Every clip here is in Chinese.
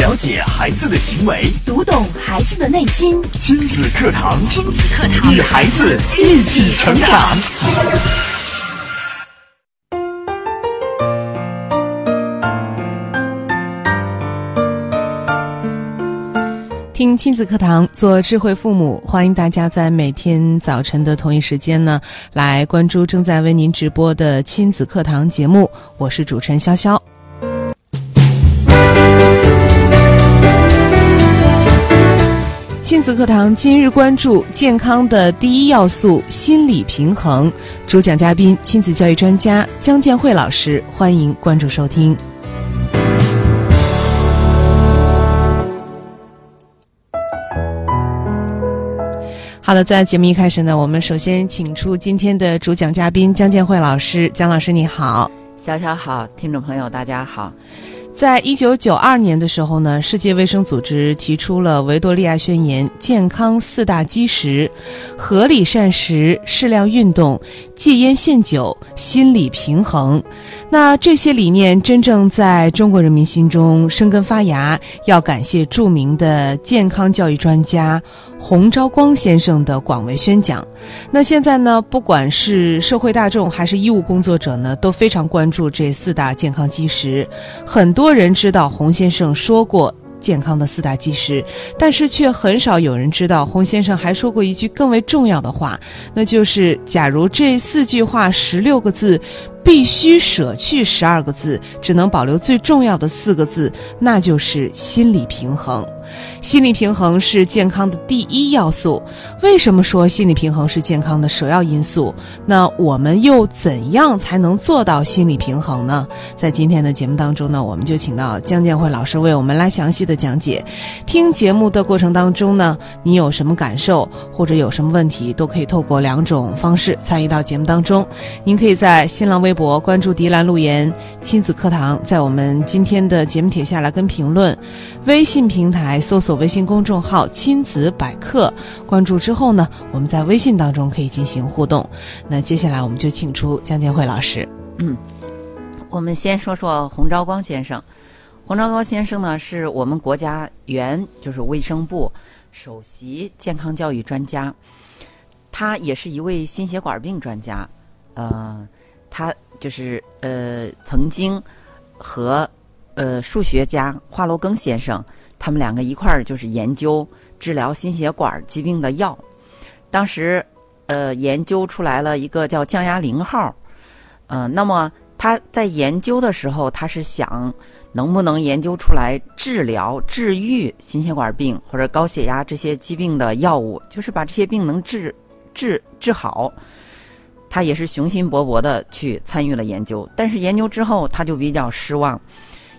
了解孩子的行为，读懂孩子的内心。亲子课堂，亲子课堂，与孩子一起成长。听亲子课堂，做智慧父母，欢迎大家在每天早晨的同一时间呢，来关注正在为您直播的亲子课堂节目。我是主持人潇潇。亲子课堂今日关注健康的第一要素——心理平衡。主讲嘉宾：亲子教育专家姜建慧老师。欢迎关注收听。好的，在节目一开始呢，我们首先请出今天的主讲嘉宾姜建慧老师。姜老师，你好。小小好，听众朋友大家好。在一九九二年的时候呢，世界卫生组织提出了维多利亚宣言，健康四大基石：合理膳食、适量运动、戒烟限酒、心理平衡。那这些理念真正在中国人民心中生根发芽，要感谢著名的健康教育专家。洪昭光先生的广为宣讲，那现在呢，不管是社会大众还是医务工作者呢，都非常关注这四大健康基石。很多人知道洪先生说过健康的四大基石，但是却很少有人知道洪先生还说过一句更为重要的话，那就是假如这四句话十六个字。必须舍去十二个字，只能保留最重要的四个字，那就是心理平衡。心理平衡是健康的第一要素。为什么说心理平衡是健康的首要因素？那我们又怎样才能做到心理平衡呢？在今天的节目当中呢，我们就请到姜建慧老师为我们来详细的讲解。听节目的过程当中呢，你有什么感受或者有什么问题，都可以透过两种方式参与到节目当中。您可以在新浪微微博关注“迪兰路言亲子课堂”，在我们今天的节目帖下来跟评论。微信平台搜索微信公众号“亲子百科”，关注之后呢，我们在微信当中可以进行互动。那接下来我们就请出江建慧老师。嗯，我们先说说洪昭光先生。洪昭光先生呢，是我们国家原就是卫生部首席健康教育专家，他也是一位心血管病专家。呃。他就是呃，曾经和呃数学家华罗庚先生，他们两个一块儿就是研究治疗心血管疾病的药。当时呃研究出来了一个叫降压零号，嗯，那么他在研究的时候，他是想能不能研究出来治疗治愈心血管病或者高血压这些疾病的药物，就是把这些病能治治治好。他也是雄心勃勃的去参与了研究，但是研究之后他就比较失望，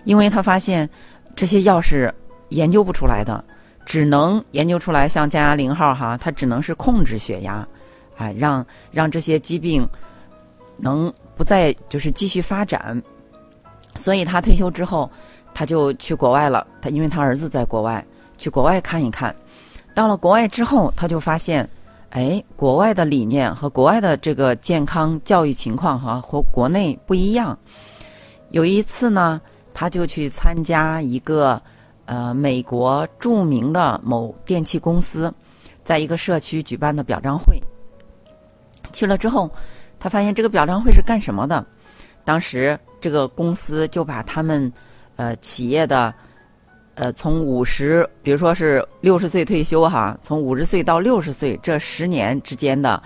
因为他发现这些药是研究不出来的，只能研究出来像降压零号哈，它只能是控制血压，哎，让让这些疾病能不再就是继续发展。所以他退休之后，他就去国外了。他因为他儿子在国外，去国外看一看。到了国外之后，他就发现。哎，国外的理念和国外的这个健康教育情况哈，和国内不一样。有一次呢，他就去参加一个呃美国著名的某电器公司，在一个社区举办的表彰会。去了之后，他发现这个表彰会是干什么的？当时这个公司就把他们呃企业的。呃，从五十，比如说是六十岁退休哈，从五十岁到六十岁这十年之间的，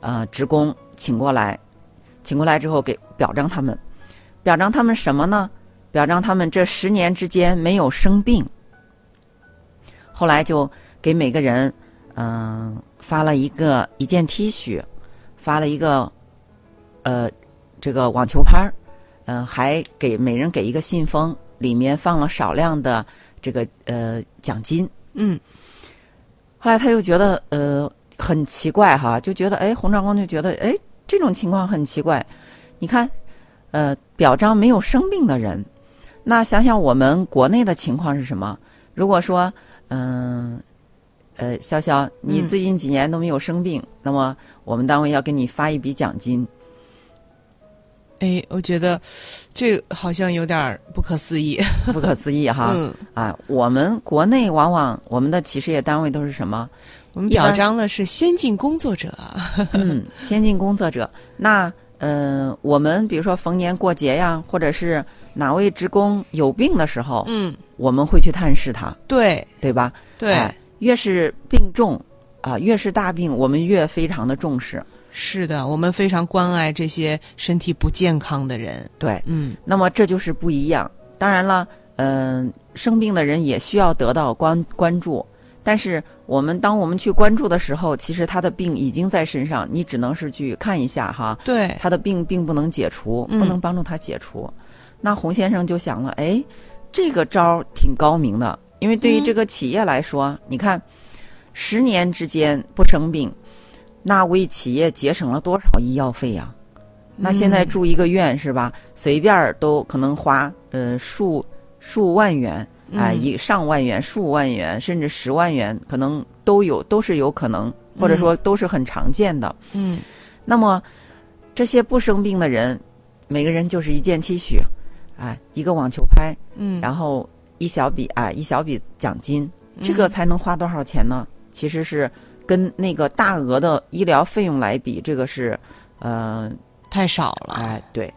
呃，职工请过来，请过来之后给表彰他们，表彰他们什么呢？表彰他们这十年之间没有生病。后来就给每个人，嗯，发了一个一件 T 恤，发了一个，呃，这个网球拍儿，嗯，还给每人给一个信封，里面放了少量的。这个呃奖金，嗯，后来他又觉得呃很奇怪哈，就觉得哎，洪长光就觉得哎这种情况很奇怪。你看，呃，表彰没有生病的人，那想想我们国内的情况是什么？如果说嗯呃潇潇，你最近几年都没有生病，那么我们单位要给你发一笔奖金。哎，我觉得这好像有点儿不可思议。不可思议哈！嗯，啊，我们国内往往我们的企事业单位都是什么？我们表彰的是先进工作者。嗯，先进工作者。那嗯、呃我们比如说逢年过节呀，或者是哪位职工有病的时候，嗯，我们会去探视他，对对吧？对、哎越是病重啊，越是大病，我们越非常的重视。是的，我们非常关爱这些身体不健康的人。对，嗯那么这就是不一样。当然了，嗯、生病的人也需要得到关关注。但是我们当我们去关注的时候，其实他的病已经在身上，你只能是去看一下哈，对，他的病并不能解除，嗯不能帮助他解除。那洪先生就想了，哎，这个招儿挺高明的，因为对于嗯这个企业来说，你看，十年之间不生病，那为企业节省了多少医药费呀、那现在嗯。住一个院是吧？随便都可能花呃数数万元啊、嗯。一上万元、数万元，甚至十万元，可能都有，都是有可能，或者说都是很常见的。嗯。那么这些不生病的人，每个人就是一件 T 恤，哎，一个网球拍，嗯，然后一小笔啊，一小笔奖金，嗯这个才能花多少钱呢？其实是跟那个大额的医疗费用来比，这个是，呃，太少了，哎，对，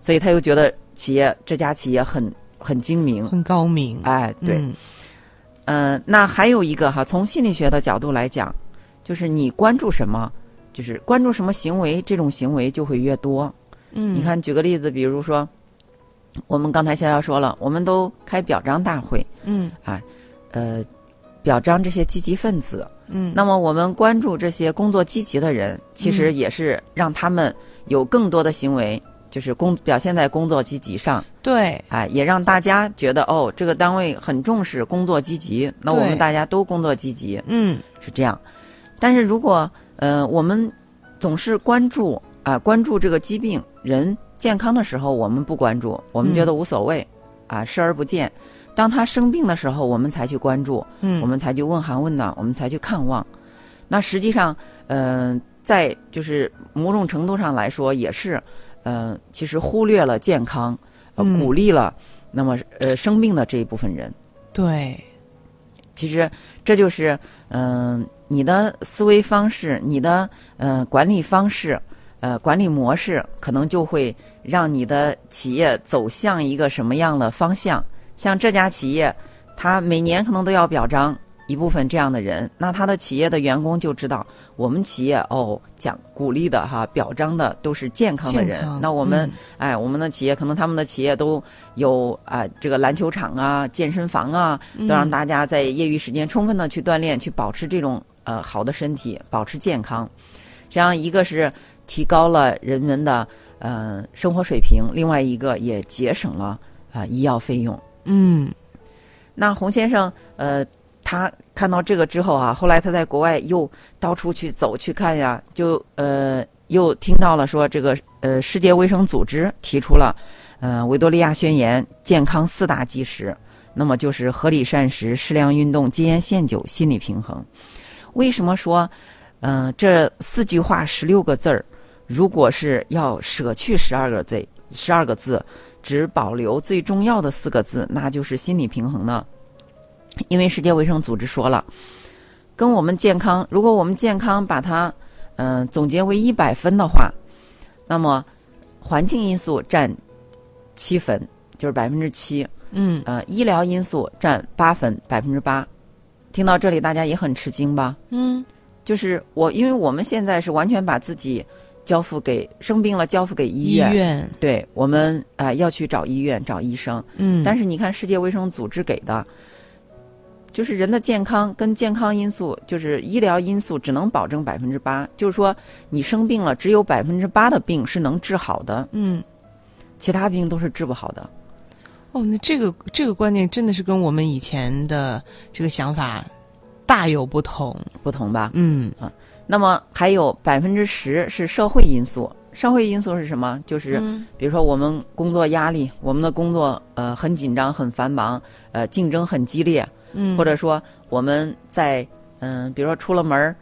所以他又觉得企业这家企业很很精明，很高明。哎，对，嗯。嗯、那还有一个哈，从心理学的角度来讲，就是你关注什么，就是关注什么行为，这种行为就会越多。嗯，你，看，举个例子，比如说，我们刚才逍遥说了，我们都开表彰大会，嗯。啊呃，表彰这些积极分子。嗯，那么我们关注这些工作积极的人，其实嗯也是让他们有更多的行为，就是工表现在工作积极上。对，哎，也让大家觉得哦，这个单位很重视工作积极，那我们大家都工作积极，嗯是这样。但是如果呃我们总是关注啊、关注这个疾病人健康的时候，我们不关注，我们觉得无所谓，啊视而不见。当他生病的时候，我们才去关注，嗯，我们才去问寒问暖，我们才去看望。那实际上，嗯、在就是某种程度上来说，也是，嗯、其实忽略了健康，呃，嗯鼓励了那么呃生病的这一部分人。对，其实这就是，嗯、你的思维方式，你的嗯管理方式，呃管理模式，可能就会让你的企业走向一个什么样的方向。像这家企业，他每年可能都要表彰一部分这样的人，那他的企业的员工就知道，我们企业哦奖鼓励的哈表彰的都是健康的人。那我们、嗯哎，我们的企业可能他们的企业都有啊、这个篮球场啊、健身房啊，嗯都让大家在业余时间充分的去锻炼，去保持这种呃好的身体，保持健康。这样一个是提高了人们的呃生活水平，另外一个也节省了啊、医药费用。嗯那洪先生呃，他看到这个之后啊，后来他在国外又到处去走去看呀，就呃又听到了说这个呃世界卫生组织提出了呃维多利亚宣言健康四大基石，那么就是合理膳食、适量运动、戒烟限酒、心理平衡。为什么说嗯、呃这四句话十六个字儿，如果是要舍去十二个字十二个字？只保留最重要的四个字，那就是心理平衡呢。因为世界卫生组织说了，跟我们健康，如果我们健康把它嗯、呃总结为一百分的话，那么环境因素占七分，就是百分之七。嗯，呃，医疗因素占八分，百分之八。听到这里，大家也很吃惊吧？嗯就是我，因为我们现在是完全把自己交付给生病了，交付给医医院。对我们啊、呃要去找医院找医生，嗯，但是你看世界卫生组织给的，就是人的健康跟健康因素，就是医疗因素只能保证百分之八，就是说你生病了，只有百分之八的病是能治好的，嗯。其他病都是治不好的。哦，那这个这个观念真的是跟我们以前的这个想法大有不同。不同吧？嗯那么还有百分之十是社会因素，社会因素是什么？就是嗯。比如说我们工作压力，我们的工作呃很紧张、很繁忙，呃竞争很激烈，嗯，或者说我们在嗯、比如说出了门儿，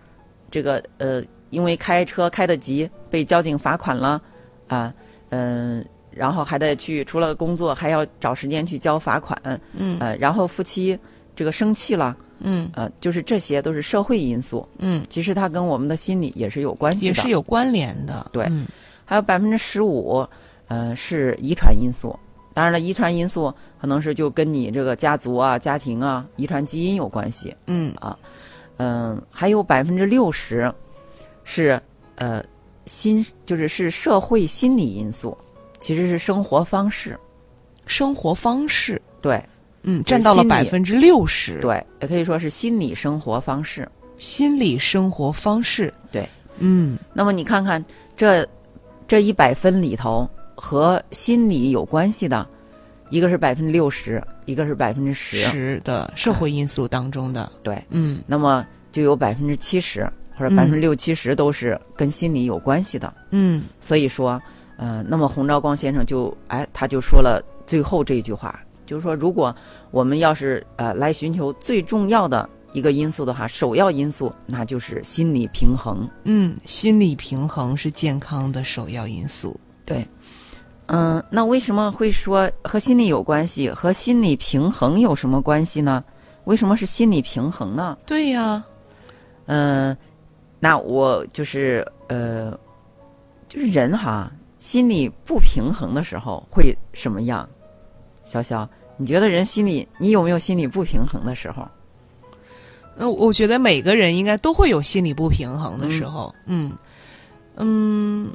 这个呃，因为开车开得急被交警罚款了啊，嗯、然后还得去除了工作，还要找时间去交罚款，嗯。呃，然后夫妻这个生气了，嗯呃，就是这些都是社会因素，嗯，其实它跟我们的心理也是有关系的，也是有关联的。对嗯还有百分之十五，呃，是遗传因素。当然了，遗传因素可能是就跟你这个家族啊、家庭啊、遗传基因有关系。嗯啊嗯、还有百分之六十是呃心，就是是社会心理因素，其实是生活方式。生活方式，对嗯，占到了百分之六十。，对，也可以说是心理生活方式。心理生活方式。对，嗯那么你看看这这一百分里头和心理有关系的，一个是百分之六十，一个是百分之十。十的社会因素当中的。对，嗯那么就有百分之七十或者百分之六七十都是跟心理有关系的。嗯所以说，呃，那么洪昭光先生就哎，他就说了最后这句话，就是说，如果我们要是呃来寻求最重要的一个因素的话，首要因素那就是心理平衡。嗯，心理平衡是健康的首要因素。对，嗯，那为什么会说和心理有关系？和心理平衡有什么关系呢？为什么是心理平衡呢？对呀，嗯，那我就是呃，就是人哈，心理不平衡的时候会什么样？潇潇，你觉得人心里，你有没有心理不平衡的时候？那，我觉得每个人应该都会有心理不平衡的时候。嗯嗯，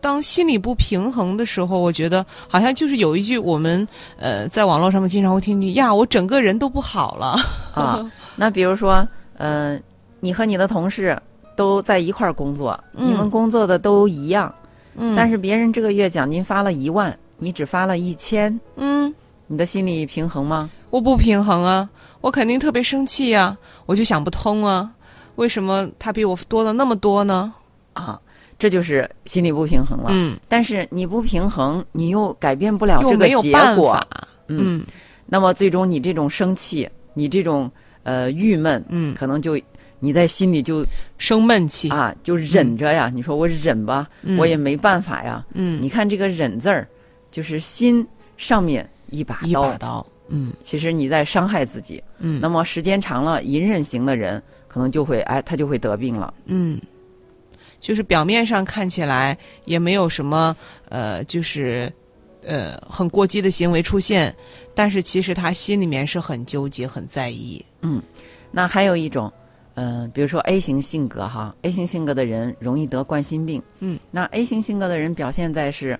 当心理不平衡的时候，我觉得好像就是有一句我们呃在网络上面经常会听句呀，我整个人都不好了。啊，那比如说，嗯、你和你的同事都在一块儿工作，嗯你们工作的都一样，嗯，但是别人这个月奖金发了一万，你只发了一千，嗯，你的心理平衡吗？我不平衡啊，我肯定特别生气呀、我就想不通啊，为什么他比我多了那么多呢？啊，这就是心理不平衡了。嗯，但是你不平衡，你又改变不了这个结果。。嗯，嗯那么最终你这种生气，你这种呃郁闷，嗯，可能就你在心里就生闷气。啊就忍着呀。你说我忍吧，嗯我也没办法呀。嗯，你看这个忍字儿，就是心上面一把刀，一把刀。嗯其实你在伤害自己。嗯，那么时间长了，隐忍型的人可能就会哎，他就会得病了。嗯，就是表面上看起来也没有什么呃，就是呃很过激的行为出现，但是其实他心里面是很纠结、很在意。嗯那还有一种，嗯、比如说 A 型性格哈，A 型性格的人容易得冠心病。嗯，那 A 型性格的人表现在是，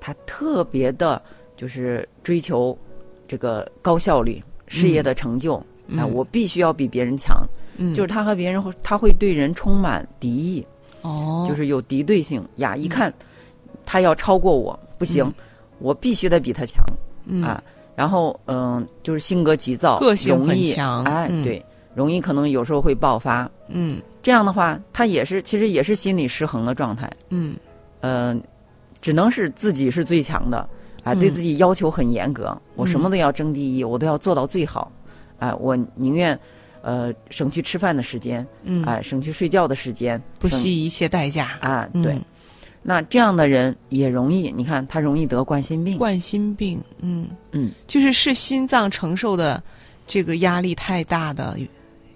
他特别的，就是追求这个高效率、事业的成就。嗯啊，我必须要比别人强，嗯，就是他和别人会，他会对人充满敌意，哦，就是有敌对性呀。一看他要超过我，不行，嗯我必须得比他强。嗯啊然后嗯，就是性格急躁，个性强哎，嗯对，容易可能有时候会爆发。嗯这样的话，他也是其实也是心理失衡的状态。嗯嗯、只能是自己是最强的，啊、嗯对自己要求很严格，我什么都要争第一，我都要做到最好。啊、我宁愿呃省去吃饭的时间，嗯，哎、省去睡觉的时间，不惜一切代价。啊，嗯对。那这样的人也容易，你看他容易得冠心病。冠心病，嗯嗯，就是是心脏承受的这个压力太大的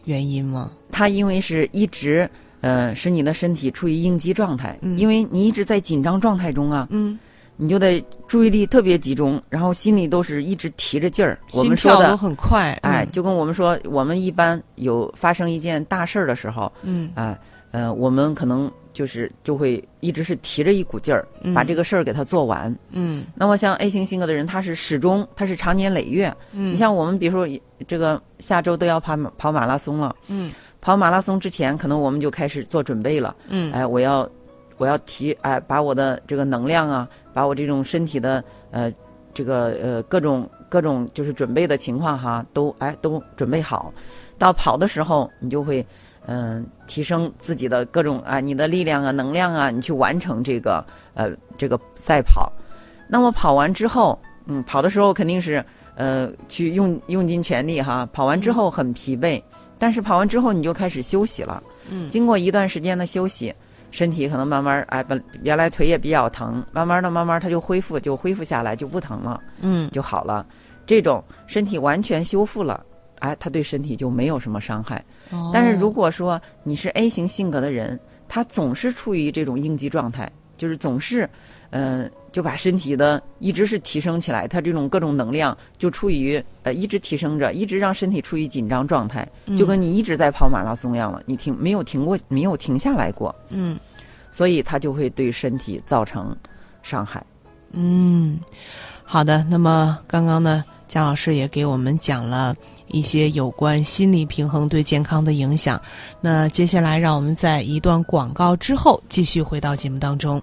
原因吗？他因为是一直呃使你的身体处于应激状态，嗯因为你一直在紧张状态中啊，嗯，你就得注意力特别集中，然后心里都是一直提着劲儿。我心们说的，跳都很快。哎，嗯就跟我们说，我们一般有发生一件大事儿的时候，嗯哎，呃，我们可能就是就会一直是提着一股劲儿，嗯把这个事儿给它做完。嗯那么像 A 型性格的人，他是始终，他是长年累月。嗯，你像我们，比如说这个下周都要跑跑马拉松了，嗯跑马拉松之前，可能我们就开始做准备了。嗯哎，我要我要提哎，把我的这个能量啊，把我这种身体的呃这个呃各种各种就是准备的情况哈，都哎都准备好。到跑的时候，你就会嗯、提升自己的各种啊你的力量啊能量啊，你去完成这个呃这个赛跑。那么跑完之后，嗯，跑的时候肯定是呃去用用尽全力哈，跑完之后很疲惫，但是跑完之后你就开始休息了。嗯经过一段时间的休息，身体可能慢慢哎，本原来腿也比较疼，慢慢的慢慢它就恢复，就恢复下来，就不疼了，嗯就好了。这种身体完全修复了，哎，它对身体就没有什么伤害。哦但是如果说你是 A 型性格的人，他总是处于这种应激状态，就是总是，嗯、就把身体的一直是提升起来，他这种各种能量就处于呃一直提升着，一直让身体处于紧张状态，就跟你一直在跑马拉松一样了，你停没有停过，没有停下来过，嗯所以它就会对身体造成伤害。嗯，好的。那么刚刚呢，姜老师也给我们讲了一些有关心理平衡对健康的影响。那接下来，让我们在一段广告之后继续回到节目当中。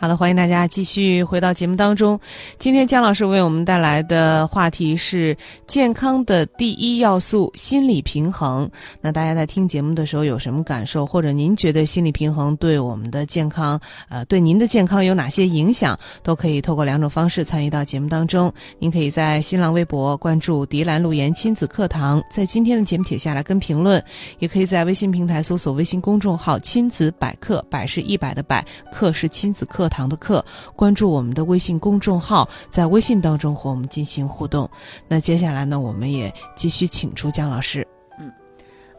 好的，欢迎大家继续回到节目当中。今天姜老师为我们带来的话题是健康的第一要素——心理平衡。那大家在听节目的时候有什么感受，或者您觉得心理平衡对我们的健康，呃，对您的健康有哪些影响，都可以透过两种方式参与到节目当中。您可以在新浪微博关注“迪兰路言亲子课堂”，在今天的节目帖下来跟评论，也可以在微信平台搜索微信公众号“亲子百科”，百是一百的百，课是亲子课堂的课，关注我们的微信公众号，在微信当中和我们进行互动。那接下来呢，我们也继续请出姜老师。嗯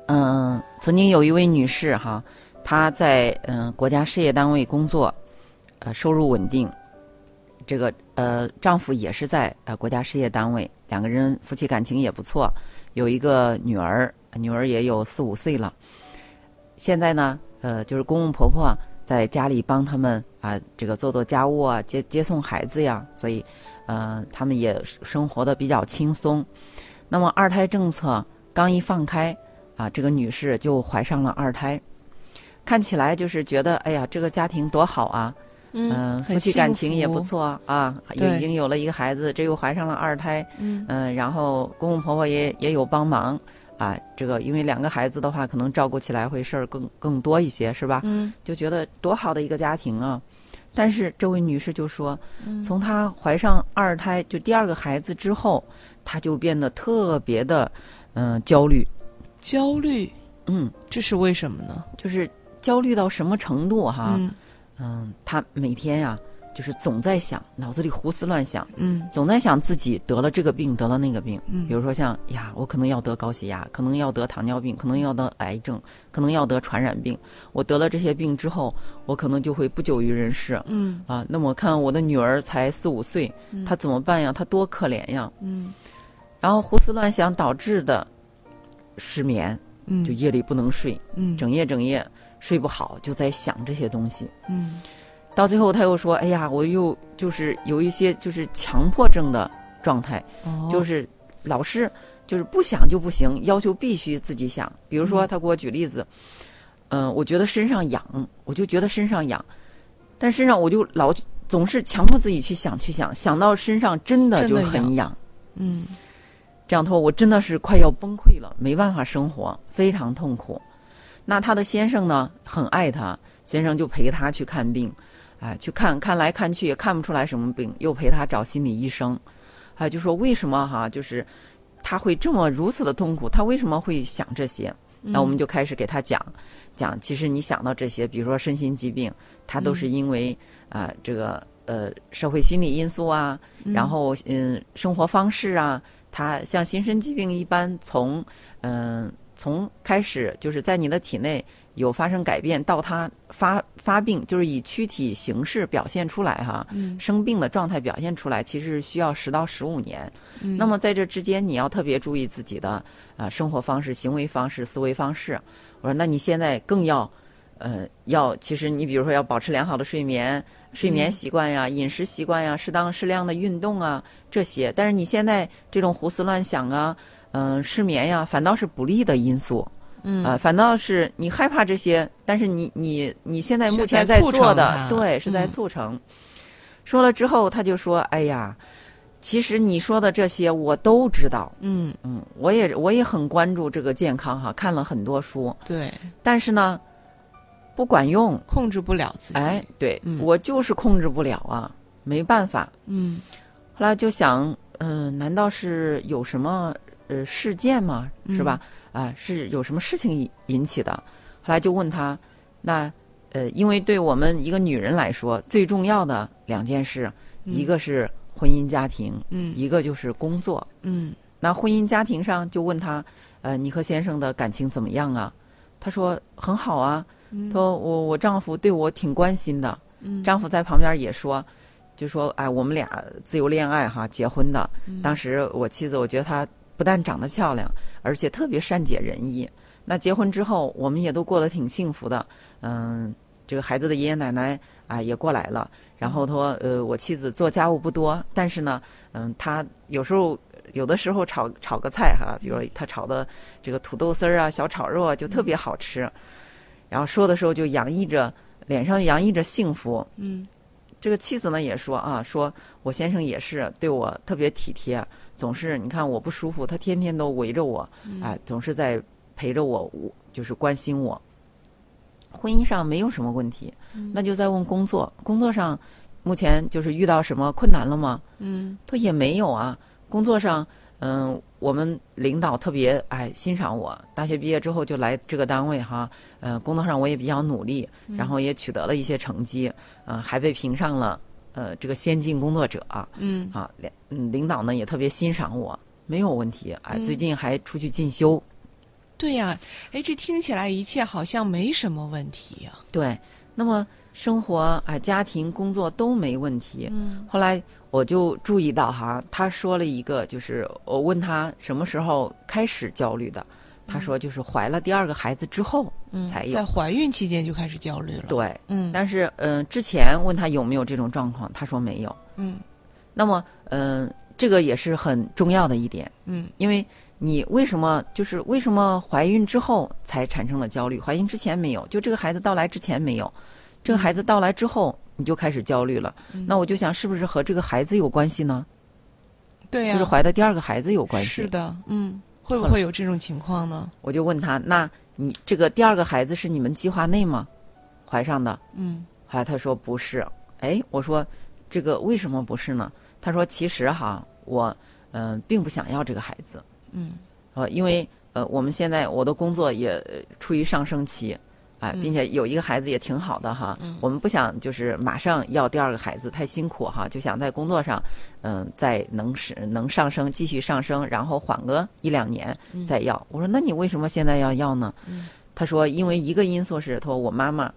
嗯，曾经有一位女士哈，她在嗯、国家事业单位工作，呃，收入稳定。这个呃，丈夫也是在呃国家事业单位，两个人夫妻感情也不错，有一个女儿，女儿也有四五岁了。现在呢，呃，就是公公婆婆在家里帮他们啊，这个做做家务啊，接接送孩子呀，所以呃，他们也生活的比较轻松。那么二胎政策刚一放开，啊，这个女士就怀上了二胎，看起来就是觉得，哎呀，这个家庭多好啊，嗯、夫妻感情也不。错啊，也已经有了一个孩子，这又怀上了二胎，嗯嗯、然后公公婆婆也也有帮忙啊，这个因为两个孩子的话，可能照顾起来会事儿更更多一些，是吧？嗯就觉得多好的一个家庭啊。但是这位女士就说，嗯从她怀上二胎，就第二个孩子之后，她就变得特别的，嗯、焦虑，焦虑，嗯，这是为什么呢？就是焦虑到什么程度哈？嗯嗯，她每天呀、就是总在想，脑子里胡思乱想，嗯总在想自己得了这个病，得了那个病。嗯比如说像呀，我可能要得高血压，可能要得糖尿病，可能要得癌症，可能要得传染病。我得了这些病之后，我可能就会不久于人世嗯啊。那么看我的女儿才四五岁，她怎么办呀？她多可怜呀！嗯然后胡思乱想导致的失眠，嗯，就夜里不能睡，嗯整夜整夜睡不好，就在想这些东西。嗯到最后，他又说：“哎呀，我又就是有一些就是强迫症的状态，哦就是老是就是不想就不行，要求必须自己想。比如说，嗯他给我举例子，嗯、我觉得身上痒，我就觉得身上痒，但身上我就老总是强迫自己去想去想，想到身上真的就很痒，嗯这样他说我真的是快要崩溃了，没办法生活，非常痛苦。那他的先生呢，很爱他，先生就陪他去看病，哎，去看看来看去也看不出来什么病，又陪他找心理医生，哎，就说为什么哈，就是他会这么如此的痛苦，他为什么会想这些？那我们就开始给他讲讲，其实你想到这些，比如说身心疾病，它都是因为啊、这个呃社会心理因素啊，然后嗯生活方式啊，它像心身疾病一般从嗯、从开始就是在你的体内有发生改变，到他发发病，就是以躯体形式表现出来哈，嗯生病的状态表现出来，其实需要十到十五年。嗯那么在这之间，你要特别注意自己的啊、生活方式、行为方式、思维方式。我说，那你现在更要，呃，要其实你比如说要保持良好的睡眠、睡眠习惯呀、饮食习惯呀、适当适量的运动啊这些。但是你现在这种胡思乱想啊，嗯、失眠呀，反倒是不利的因素。嗯呃，反倒是你害怕这些，但是你你你现在目前在促做的，对，是在嗯促成。说了之后，他就说：“哎呀，其实你说的这些我都知道，嗯，嗯，我也我也很关注这个健康哈，看了很多书，对，但是呢，不管用。控制不了自己。哎，对、嗯我就是控制不了啊，没办法。嗯后来就想，嗯、难道是有什么呃事件吗？是吧？啊、是有什么事情引引起的？后来就问他，那呃，因为对我们一个女人来说，最重要的两件事，一个是婚姻家庭，嗯一个就是工作。嗯那婚姻家庭上就问他，呃，你和先生的感情怎么样啊？他说很好啊，他说我我丈夫对我挺关心的，嗯丈夫在旁边也说，就说哎，我们俩自由恋爱哈，结婚的。嗯当时我妻子，我觉得她不但长得漂亮，而且特别善解人意。那结婚之后，我们也都过得挺幸福的。嗯，这个孩子的爷爷奶奶啊也过来了。然后他说，呃，我妻子做家务不多，但是呢，嗯，她有时候有的时候炒炒个菜哈，比如说她炒的这个土豆丝儿啊、小炒肉啊，就特别好吃。然后说的时候就洋溢着脸上洋溢着幸福。嗯这个妻子呢也说啊，说我先生也是对我特别体贴，总是你看我不舒服，他天天都围着我，哎，总是在陪着我，我就是关心我。婚姻上没有什么问题，那就再问工作，工作上目前就是遇到什么困难了吗？嗯他也没有啊。工作上，嗯、我们领导特别哎欣赏我，大学毕业之后就来这个单位哈，呃，工作上我也比较努力，然后也取得了一些成绩，呃，还被评上了呃这个先进工作者。嗯。啊，领嗯领导呢也特别欣赏我，没有问题，哎，嗯。最近还出去进修，对呀，哎，这听起来一切好像没什么问题呀。对，那么生活啊家庭工作都没问题，嗯。后来我就注意到哈，他说了一个，就是我问他什么时候开始焦虑的，他说就是怀了第二个孩子之后嗯才，有。在怀孕期间就开始焦虑了。，对，嗯但是嗯、呃之前问她有没有这种状况，她说没有。嗯那么嗯、呃这个也是很重要的一点，嗯因为你为什么就是为什么怀孕之后才产生了焦虑？怀孕之前没有，就这个孩子到来之前没有，这个孩子到来之后你就开始焦虑了。那我就想，是不是和这个孩子有关系呢？对呀，就是怀的第二个孩子有关系。是的，嗯，会不会有这种情况呢？我就问他：“那你这个第二个孩子是你们计划内吗？怀上的嗯？”后来他说不是。哎，我说这个为什么不是呢？他说其实哈，我嗯、呃并不想要这个孩子，嗯呃，因为呃我们现在我的工作也呃处于上升期。哎，并且有一个孩子也挺好的哈，我们不想就是马上要第二个孩子，太辛苦哈，就想在工作上，嗯、再能是能上升，继续上升，然后缓个一两年再要。我说那你为什么现在要要呢？他说因为一个因素是，他说我妈妈，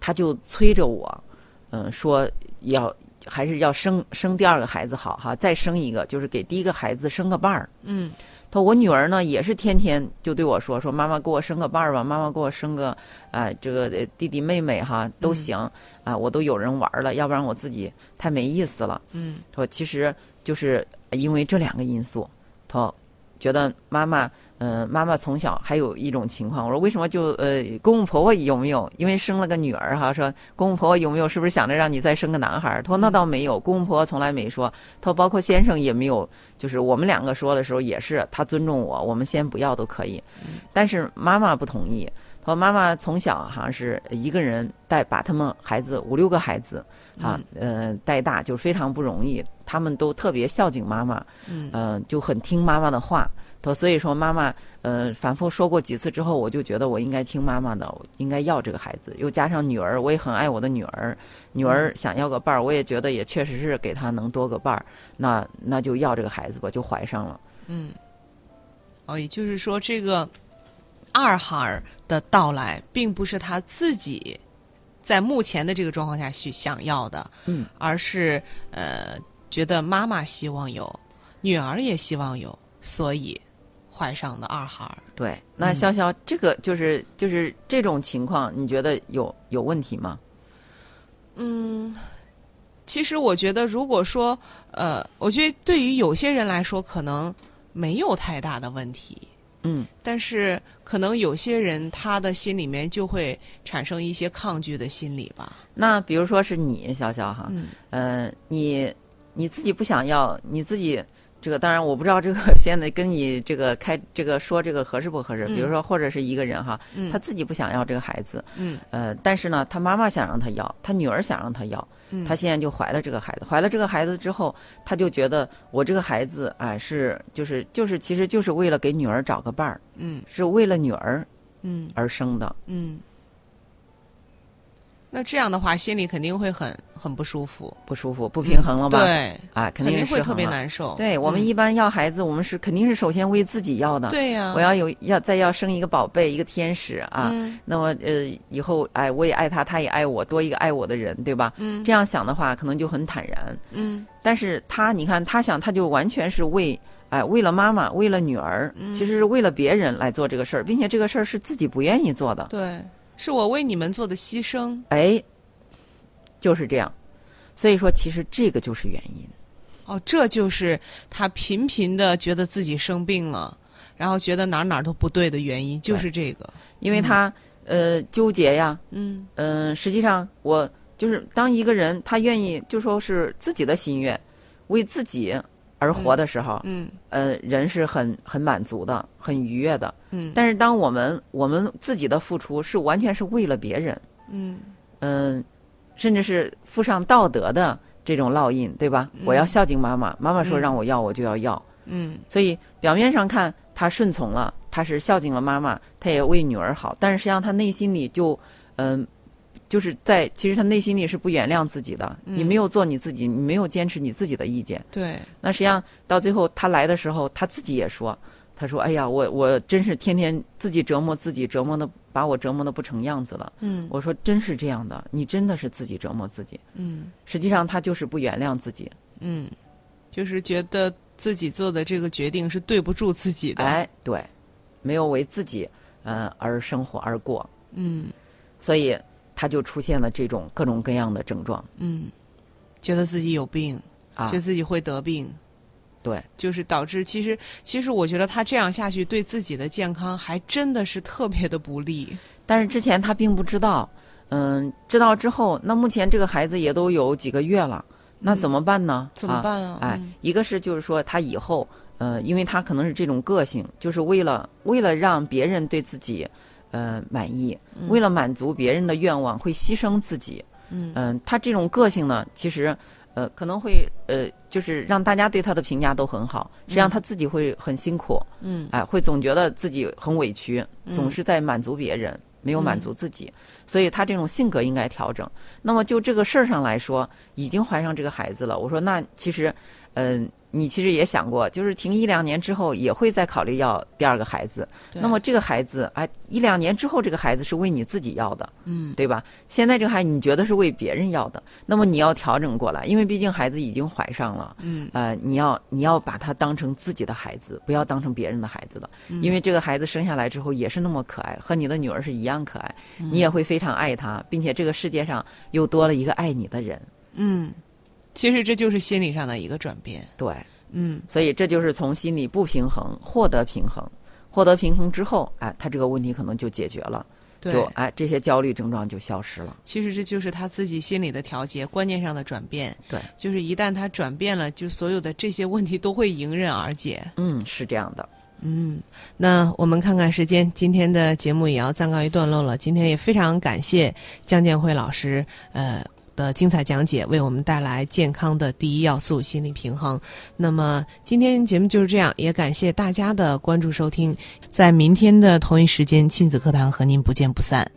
他就催着我，嗯、说要还是要生生第二个孩子好哈，再生一个，就是给第一个孩子生个伴儿。嗯他说我女儿呢也是天天就对我说说妈妈给我生个伴儿吧，妈妈给我生个啊、这个呃弟弟妹妹哈都行啊、我都有人玩了，要不然我自己太没意思了。嗯他说其实就是因为这两个因素，他说觉得妈妈，嗯、妈妈从小还有一种情况，我说为什么就呃公公婆婆有没有？因为生了个女儿哈，说公公婆婆有没有？是不是想着让你再生个男孩儿？他说那倒没有，公公婆婆从来没说。他说包括先生也没有，就是我们两个说的时候也是他尊重我，我们先不要都可以，但是妈妈不同意。他说妈妈从小好像是一个人带把他们孩子五六个孩子啊，呃带大就非常不容易，他们都特别孝敬妈妈，嗯呃就很听妈妈的话。他所以说妈妈呃反复说过几次之后，我就觉得我应该听妈妈的，我应该要这个孩子。又加上女儿，我也很爱我的女儿，女儿想要个伴儿，我也觉得也确实是给她能多个伴儿，那那就要这个孩子吧，就怀上了。嗯。哦，也就是说，这个二孩儿的到来，并不是他自己在目前的这个状况下去想要的，嗯，而是呃，觉得妈妈希望有，女儿也希望有，所以怀上的二孩儿。对，那潇潇，这个就是就是这种情况，你觉得有有问题吗？嗯其实我觉得，如果说，呃，我觉得对于有些人来说，可能没有太大的问题。嗯，但是可能有些人他的心里面就会产生一些抗拒的心理吧。那比如说是你潇潇哈，嗯呃，你你自己不想要，你自己这个当然我不知道这个 现在跟你这个开这个说这个合适不合适。嗯比如说或者是一个人哈，嗯他自己不想要这个孩子，嗯呃，但是呢，他妈妈想让他要，他女儿想让他要，嗯他现在就怀了这个孩子。怀了这个孩子之后，他就觉得我这个孩子啊是就是就是其实就是为了给女儿找个伴儿，嗯是为了女儿嗯而生的。嗯。那这样的话，心里肯定会很很不舒服，不舒服、不平衡了吧？，对，啊，肯肯定是会特别。难受。对我们嗯一般要孩子，我们是肯定是首先为自己要的。对呀，我要有要再要生一个宝贝，一个天使啊。嗯那么呃，以后哎，我也爱他，他也爱我，多一个爱我的人，对吧？嗯这样想的话，可能就很坦然。嗯但是他，你看，他想，他就完全是为哎，为了妈妈，为了女儿，嗯其实是为了别人来做这个事儿，并且这个事儿是自己不愿意做的。对，是我为你们做的牺牲。哎，就是这样。所以说，其实这个就是原因。哦，这就是他频频的觉得自己生病了，然后觉得哪哪都不对的原因，就是这个。因为他、呃纠结呀，嗯嗯、实际上我就是当一个人他愿意就说是自己的心愿，为自己而活的时候，嗯。呃，人是很很满足的，很愉悦的。嗯。但是当我们我们自己的付出是完全是为了别人，嗯。嗯、甚至是附上道德的这种烙印，对吧？我要孝敬妈妈，妈妈说嗯。让我要，我就要要。嗯。所以表面上看他顺从了，他是孝敬了妈妈，他也为女儿好，但是实际上他内心里就，嗯、就是在其实他内心里是不原谅自己的。嗯你没有做你自己，你没有坚持你自己的意见，对，那实际上到最后他来的时候，他自己也说，他说：“哎呀，我我真是天天自己折磨自己，折磨的把我折磨的不成样子了。”嗯我说：“真是这样的，你真的是自己折磨自己。嗯实际上他就是不原谅自己。嗯，就是觉得自己做的这个决定是对不住自己的。哎，对，没有为自己嗯而生活而过。”嗯所以他就出现了这种各种各样的症状嗯，觉得自己有病，啊觉得。自己会得病。对，就是导致其实其实我觉得他这样下去对自己的健康还真的是特别的不利。但是之前他并不知道，嗯，知道之后，那目前这个孩子也都有几个月了，那怎么办呢？怎么办啊？哎嗯，一个是就是说他以后，呃，因为他可能是这种个性，就是为了为了让别人对自己，呃，满意，为了满足别人的愿望，会牺牲自己。嗯嗯、他这种个性呢，其实。呃，可能会呃，就是让大家对他的评价都很好，实际上他自己会很辛苦，嗯哎，会总觉得自己很委屈，嗯总是在满足别人，没有满足自己，所以他这种性格应该调整。那么就这个事儿上来说，已经怀上这个孩子了，我说那其实，嗯、你其实也想过，就是停一两年之后也会再考虑要第二个孩子。那么这个孩子，哎，一两年之后这个孩子是为你自己要的，嗯。对吧？现在这个孩子你觉得是为别人要的，那么你要调整过来，因为毕竟孩子已经怀上了。嗯。呃，你要你要把他当成自己的孩子，不要当成别人的孩子了，嗯。因为这个孩子生下来之后也是那么可爱，和你的女儿是一样可爱，嗯。你也会非常爱他，并且这个世界上又多了一个爱你的人，嗯，其实这就是心理上的一个转变。对，嗯所以这就是从心理不平衡获得平衡，获得平衡之后，哎，他这个问题可能就解决了，就对，哎这些焦虑症状就消失了，其实这就是他自己心理的调节，观念上的转变。对，就是一旦他转变了，就所有的这些问题都会迎刃而解。嗯，是这样的，嗯，那我们看看时间，今天的节目也要暂告一段落了。今天也非常感谢江建辉老师，呃。的精彩讲解为我们带来健康的第一要素——心理平衡。那么今天节目就是这样，也感谢大家的关注收听。在明天的同一时间，亲子课堂和您不见不散。